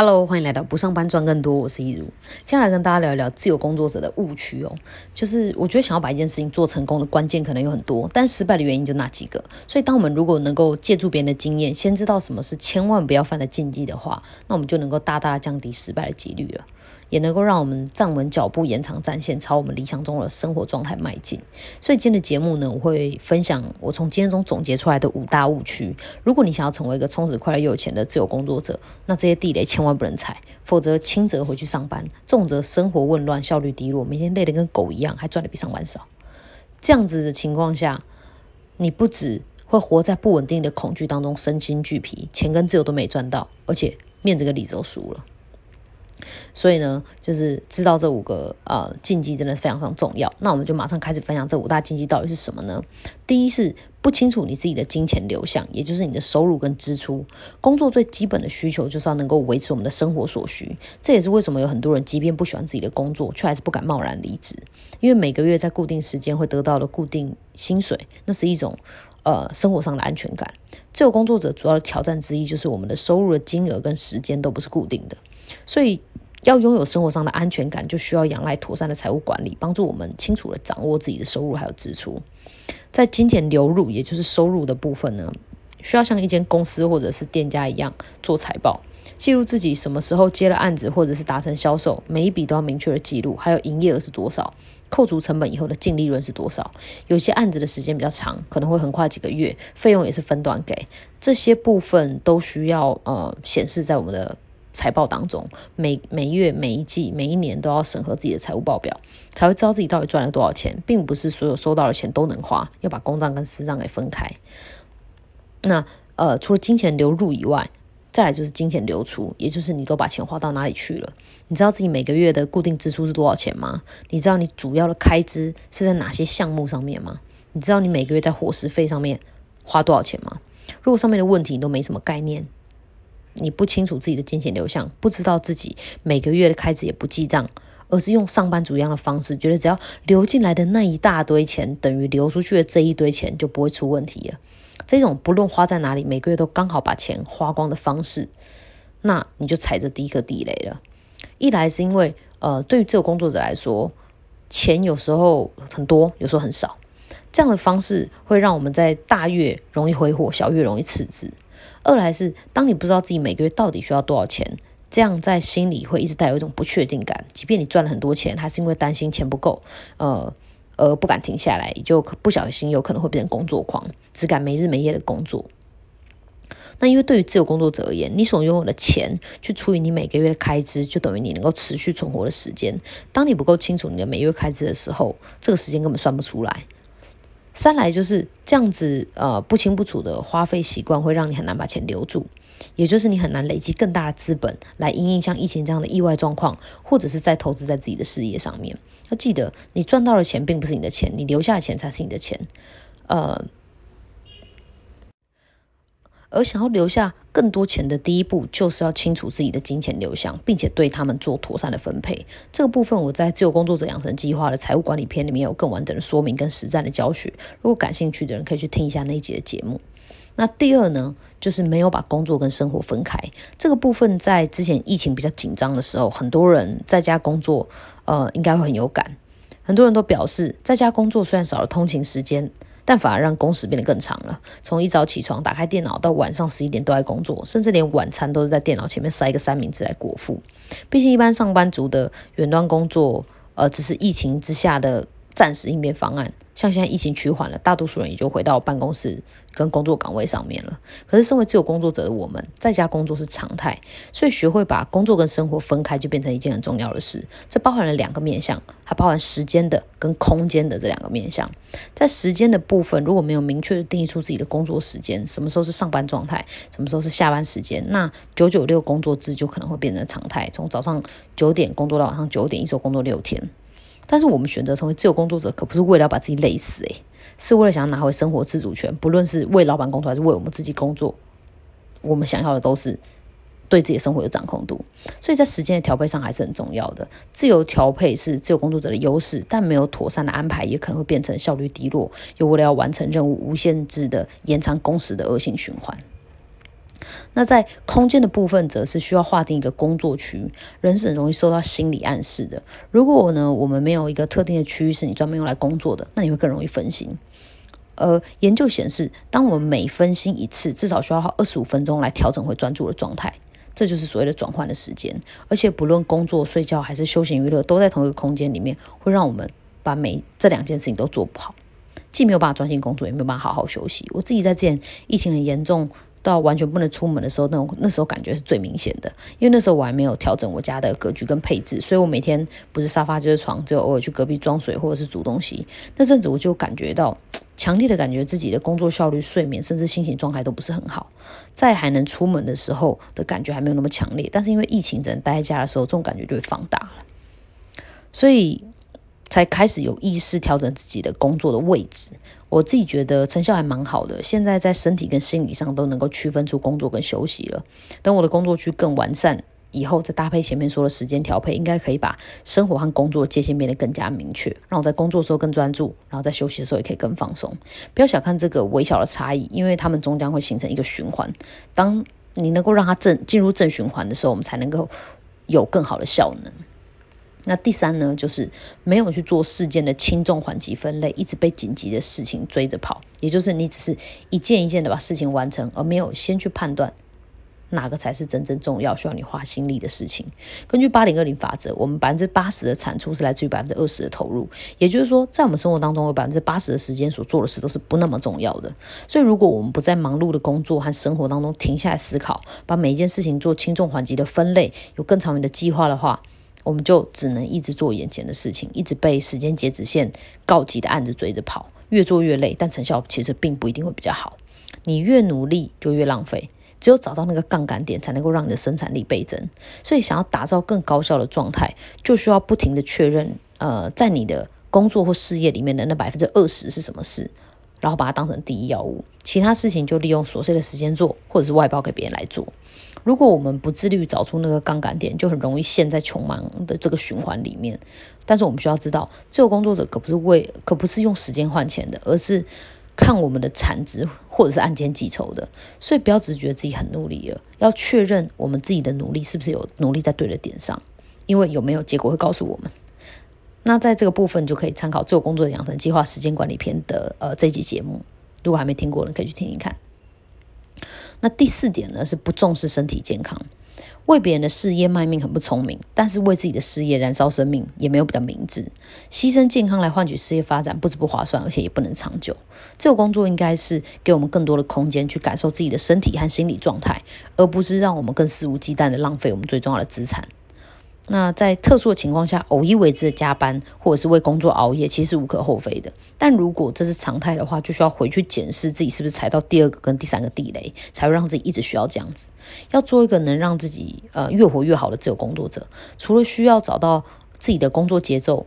Hello，欢迎来到不上班赚更多，我是一如。接下来跟大家聊一聊自由工作者的误区哦。就是我觉得想要把一件事情做成功的关键可能有很多，但失败的原因就那几个。所以当我们如果能够借助别人的经验，先知道什么是千万不要犯的禁忌的话，那我们就能够大大降低失败的几率了。也能够让我们站稳脚步，延长战线，朝我们理想中的生活状态迈进。所以今天的节目呢，我会分享我从经验中总结出来的五大误区。如果你想要成为一个充实、快乐又有钱的自由工作者，那这些地雷千万不能踩，否则轻则回去上班，重则生活混乱、效率低落，每天累得跟狗一样，还赚的比上班少。这样子的情况下，你不止会活在不稳定的恐惧当中，身心俱疲，钱跟自由都没赚到，而且面子跟里子都输了。所以呢，就是知道这五个呃禁忌真的是非常非常重要。那我们就马上开始分享这五大禁忌到底是什么呢？第一是不清楚你自己的金钱流向，也就是你的收入跟支出。工作最基本的需求就是要能够维持我们的生活所需。这也是为什么有很多人即便不喜欢自己的工作，却还是不敢贸然离职，因为每个月在固定时间会得到的固定薪水，那是一种呃生活上的安全感。自由工作者主要的挑战之一就是我们的收入的金额跟时间都不是固定的。所以，要拥有生活上的安全感，就需要仰赖妥善的财务管理，帮助我们清楚的掌握自己的收入还有支出。在金钱流入，也就是收入的部分呢，需要像一间公司或者是店家一样做财报，记录自己什么时候接了案子，或者是达成销售，每一笔都要明确的记录，还有营业额是多少，扣除成本以后的净利润是多少。有些案子的时间比较长，可能会横跨几个月，费用也是分段给，这些部分都需要呃显示在我们的。财报当中，每每月、每一季、每一年都要审核自己的财务报表，才会知道自己到底赚了多少钱，并不是所有收到的钱都能花，要把公账跟私账给分开。那呃，除了金钱流入以外，再来就是金钱流出，也就是你都把钱花到哪里去了？你知道自己每个月的固定支出是多少钱吗？你知道你主要的开支是在哪些项目上面吗？你知道你每个月在伙食费上面花多少钱吗？如果上面的问题你都没什么概念。你不清楚自己的金钱流向，不知道自己每个月的开支也不记账，而是用上班族一样的方式，觉得只要流进来的那一大堆钱等于流出去的这一堆钱就不会出问题了。这种不论花在哪里，每个月都刚好把钱花光的方式，那你就踩着第一个地雷了。一来是因为，呃，对于这个工作者来说，钱有时候很多，有时候很少，这样的方式会让我们在大月容易挥霍，小月容易赤字。二来是，当你不知道自己每个月到底需要多少钱，这样在心里会一直带有一种不确定感。即便你赚了很多钱，还是因为担心钱不够，呃，而不敢停下来，就不小心有可能会变成工作狂，只敢没日没夜的工作。那因为对于自由工作者而言，你所拥有的钱去除以你每个月的开支，就等于你能够持续存活的时间。当你不够清楚你的每月开支的时候，这个时间根本算不出来。三来就是这样子，呃，不清不楚的花费习惯会让你很难把钱留住，也就是你很难累积更大的资本来应应像疫情这样的意外状况，或者是在投资在自己的事业上面。要记得，你赚到的钱并不是你的钱，你留下的钱才是你的钱，呃。而想要留下更多钱的第一步，就是要清楚自己的金钱流向，并且对他们做妥善的分配。这个部分我在自由工作者养成计划的财务管理篇里面有更完整的说明跟实战的教学。如果感兴趣的人可以去听一下那一集的节目。那第二呢，就是没有把工作跟生活分开。这个部分在之前疫情比较紧张的时候，很多人在家工作，呃，应该会很有感。很多人都表示，在家工作虽然少了通勤时间。但反而让工时变得更长了。从一早起床打开电脑到晚上十一点都在工作，甚至连晚餐都是在电脑前面塞一个三明治来果腹。毕竟一般上班族的远端工作，呃，只是疫情之下的暂时应变方案。像现在疫情趋缓了，大多数人也就回到办公室跟工作岗位上面了。可是身为自由工作者的我们，在家工作是常态，所以学会把工作跟生活分开，就变成一件很重要的事。这包含了两个面向，还包含时间的跟空间的这两个面向。在时间的部分，如果没有明确的定义出自己的工作时间，什么时候是上班状态，什么时候是下班时间，那九九六工作制就可能会变成常态，从早上九点工作到晚上九点，一周工作六天。但是我们选择成为自由工作者，可不是为了要把自己累死诶，是为了想要拿回生活自主权。不论是为老板工作还是为我们自己工作，我们想要的都是对自己生活有掌控度。所以在时间的调配上还是很重要的。自由调配是自由工作者的优势，但没有妥善的安排，也可能会变成效率低落，又为了要完成任务无限制的延长工时的恶性循环。那在空间的部分，则是需要划定一个工作区。人是很容易受到心理暗示的。如果呢，我们没有一个特定的区域是你专门用来工作的，那你会更容易分心。呃，研究显示，当我们每分心一次，至少需要花二十五分钟来调整回专注的状态。这就是所谓的转换的时间。而且不论工作、睡觉还是休闲娱乐，都在同一个空间里面，会让我们把每这两件事情都做不好，既没有办法专心工作，也没有办法好好休息。我自己在之前疫情很严重。到完全不能出门的时候，那那时候感觉是最明显的，因为那时候我还没有调整我家的格局跟配置，所以我每天不是沙发就是床，只有偶尔去隔壁装水或者是煮东西。那阵子我就感觉到 强烈的感觉自己的工作效率、睡眠甚至心情状态都不是很好。在还能出门的时候的感觉还没有那么强烈，但是因为疫情只能待在家的时候，这种感觉就会放大了，所以才开始有意识调整自己的工作的位置。我自己觉得成效还蛮好的，现在在身体跟心理上都能够区分出工作跟休息了。等我的工作区更完善以后，再搭配前面说的时间调配，应该可以把生活和工作界限变得更加明确，让我在工作的时候更专注，然后在休息的时候也可以更放松。不要小看这个微小的差异，因为他们终将会形成一个循环。当你能够让它正进入正循环的时候，我们才能够有更好的效能。那第三呢，就是没有去做事件的轻重缓急分类，一直被紧急的事情追着跑，也就是你只是一件一件的把事情完成，而没有先去判断哪个才是真正重要、需要你花心力的事情。根据八零二零法则，我们百分之八十的产出是来自于百分之二十的投入，也就是说，在我们生活当中，有百分之八十的时间所做的事都是不那么重要的。所以，如果我们不在忙碌的工作和生活当中停下来思考，把每一件事情做轻重缓急的分类，有更长远的计划的话，我们就只能一直做眼前的事情，一直被时间截止线告急的案子追着跑，越做越累，但成效其实并不一定会比较好。你越努力就越浪费，只有找到那个杠杆点，才能够让你的生产力倍增。所以，想要打造更高效的状态，就需要不停的确认，呃，在你的工作或事业里面的那百分之二十是什么事，然后把它当成第一要务，其他事情就利用琐碎的时间做，或者是外包给别人来做。如果我们不自律找出那个杠杆点，就很容易陷在穷忙的这个循环里面。但是我们需要知道，自由工作者可不是为，可不是用时间换钱的，而是看我们的产值或者是按件计酬的。所以不要只觉得自己很努力了，要确认我们自己的努力是不是有努力在对的点上，因为有没有结果会告诉我们。那在这个部分就可以参考《自我工作的养成计划时间管理篇》的呃这集节目，如果还没听过的，可以去听听看。那第四点呢，是不重视身体健康，为别人的事业卖命很不聪明，但是为自己的事业燃烧生命也没有比较明智。牺牲健康来换取事业发展，不止不划算，而且也不能长久。这个工作应该是给我们更多的空间去感受自己的身体和心理状态，而不是让我们更肆无忌惮的浪费我们最重要的资产。那在特殊的情况下，偶一为之的加班或者是为工作熬夜，其实无可厚非的。但如果这是常态的话，就需要回去检视自己是不是踩到第二个跟第三个地雷，才会让自己一直需要这样子。要做一个能让自己呃越活越好的自由工作者，除了需要找到自己的工作节奏，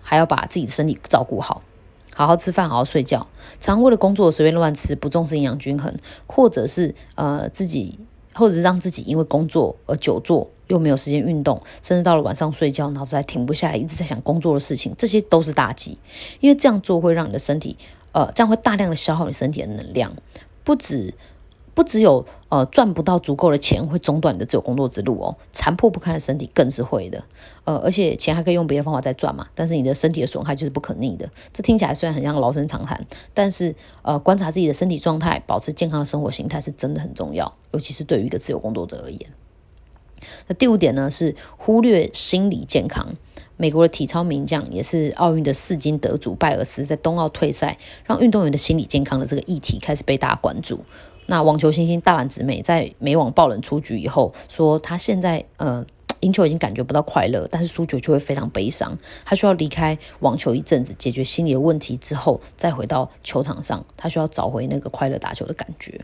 还要把自己的身体照顾好，好好吃饭，好好睡觉。常为了工作随便乱吃，不重视营养均衡，或者是呃自己。或者是让自己因为工作而久坐，又没有时间运动，甚至到了晚上睡觉，脑子还停不下来，一直在想工作的事情，这些都是大忌。因为这样做会让你的身体，呃，这样会大量的消耗你身体的能量，不止。不只有呃赚不到足够的钱会中断你的自由工作之路哦，残破不堪的身体更是会的，呃，而且钱还可以用别的方法再赚嘛，但是你的身体的损害就是不可逆的。这听起来虽然很像老生常谈，但是呃观察自己的身体状态，保持健康的生活形态是真的很重要，尤其是对于一个自由工作者而言。那第五点呢是忽略心理健康。美国的体操名将也是奥运的四金得主拜尔斯在冬奥退赛，让运动员的心理健康的这个议题开始被大家关注。那网球新星大阪直美在美网爆冷出局以后，说她现在呃赢球已经感觉不到快乐，但是输球就会非常悲伤。她需要离开网球一阵子，解决心理的问题之后，再回到球场上，她需要找回那个快乐打球的感觉。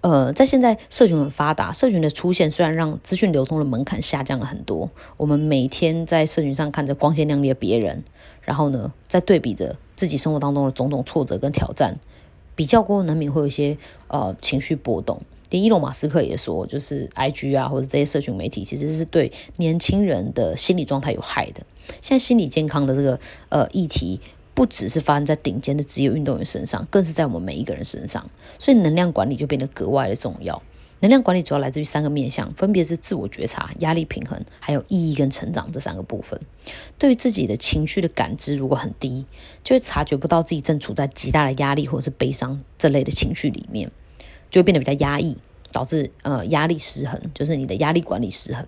呃，在现在社群很发达，社群的出现虽然让资讯流通的门槛下降了很多，我们每天在社群上看着光鲜亮丽的别人，然后呢，在对比着自己生活当中的种种挫折跟挑战。比较过后难免会有一些呃情绪波动。连伊隆马斯克也说，就是 I G 啊或者这些社群媒体其实是对年轻人的心理状态有害的。现在心理健康的这个呃议题不只是发生在顶尖的职业运动员身上，更是在我们每一个人身上。所以能量管理就变得格外的重要。能量管理主要来自于三个面向，分别是自我觉察、压力平衡，还有意义跟成长这三个部分。对于自己的情绪的感知如果很低，就会察觉不到自己正处在极大的压力或者是悲伤这类的情绪里面，就会变得比较压抑，导致呃压力失衡，就是你的压力管理失衡。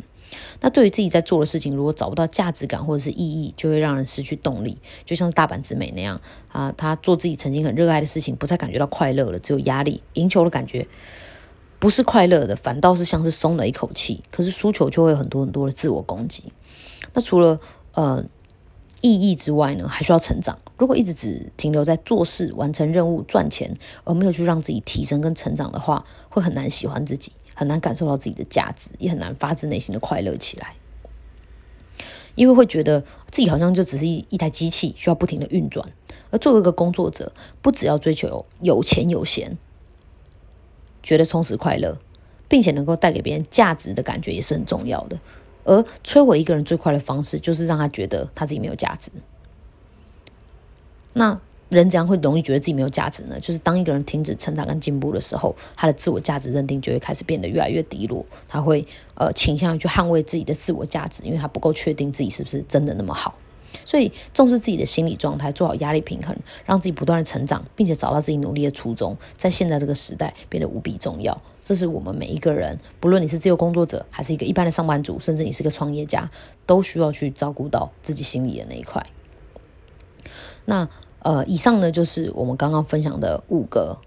那对于自己在做的事情，如果找不到价值感或者是意义，就会让人失去动力。就像大阪直美那样啊，他做自己曾经很热爱的事情，不再感觉到快乐了，只有压力。赢球的感觉。不是快乐的，反倒是像是松了一口气。可是输球就会有很多很多的自我攻击。那除了呃意义之外呢，还需要成长。如果一直只停留在做事、完成任务、赚钱，而没有去让自己提升跟成长的话，会很难喜欢自己，很难感受到自己的价值，也很难发自内心的快乐起来。因为会觉得自己好像就只是一一台机器，需要不停的运转。而作为一个工作者，不只要追求有钱有闲。觉得充实快乐，并且能够带给别人价值的感觉也是很重要的。而摧毁一个人最快的方式，就是让他觉得他自己没有价值。那人怎样会容易觉得自己没有价值呢？就是当一个人停止成长跟进步的时候，他的自我价值认定就会开始变得越来越低落。他会呃倾向于去捍卫自己的自我价值，因为他不够确定自己是不是真的那么好。所以，重视自己的心理状态，做好压力平衡，让自己不断的成长，并且找到自己努力的初衷，在现在这个时代变得无比重要。这是我们每一个人，不论你是自由工作者，还是一个一般的上班族，甚至你是个创业家，都需要去照顾到自己心里的那一块。那呃，以上呢就是我们刚刚分享的五个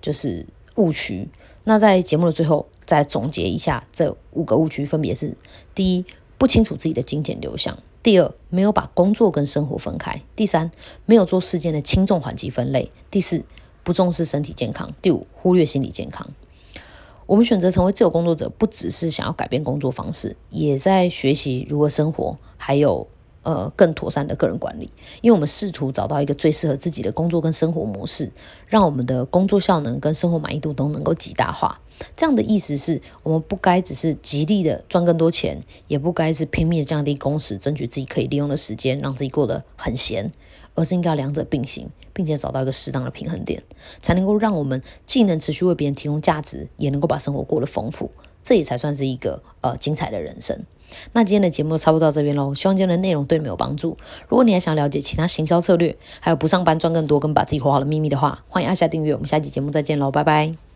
就是误区。那在节目的最后，再总结一下这五个误区，分别是：第一，不清楚自己的金钱流向。第二，没有把工作跟生活分开；第三，没有做事件的轻重缓急分类；第四，不重视身体健康；第五，忽略心理健康。我们选择成为自由工作者，不只是想要改变工作方式，也在学习如何生活，还有。呃，更妥善的个人管理，因为我们试图找到一个最适合自己的工作跟生活模式，让我们的工作效能跟生活满意度都能够极大化。这样的意思是我们不该只是极力的赚更多钱，也不该是拼命的降低工时，争取自己可以利用的时间，让自己过得很闲，而是应该两者并行，并且找到一个适当的平衡点，才能够让我们既能持续为别人提供价值，也能够把生活过得丰富。这也才算是一个呃精彩的人生。那今天的节目差不多到这边喽，希望今天的内容对你们有帮助。如果你还想了解其他行销策略，还有不上班赚更多跟把自己活好的秘密的话，欢迎按下订阅。我们下期节目再见喽，拜拜。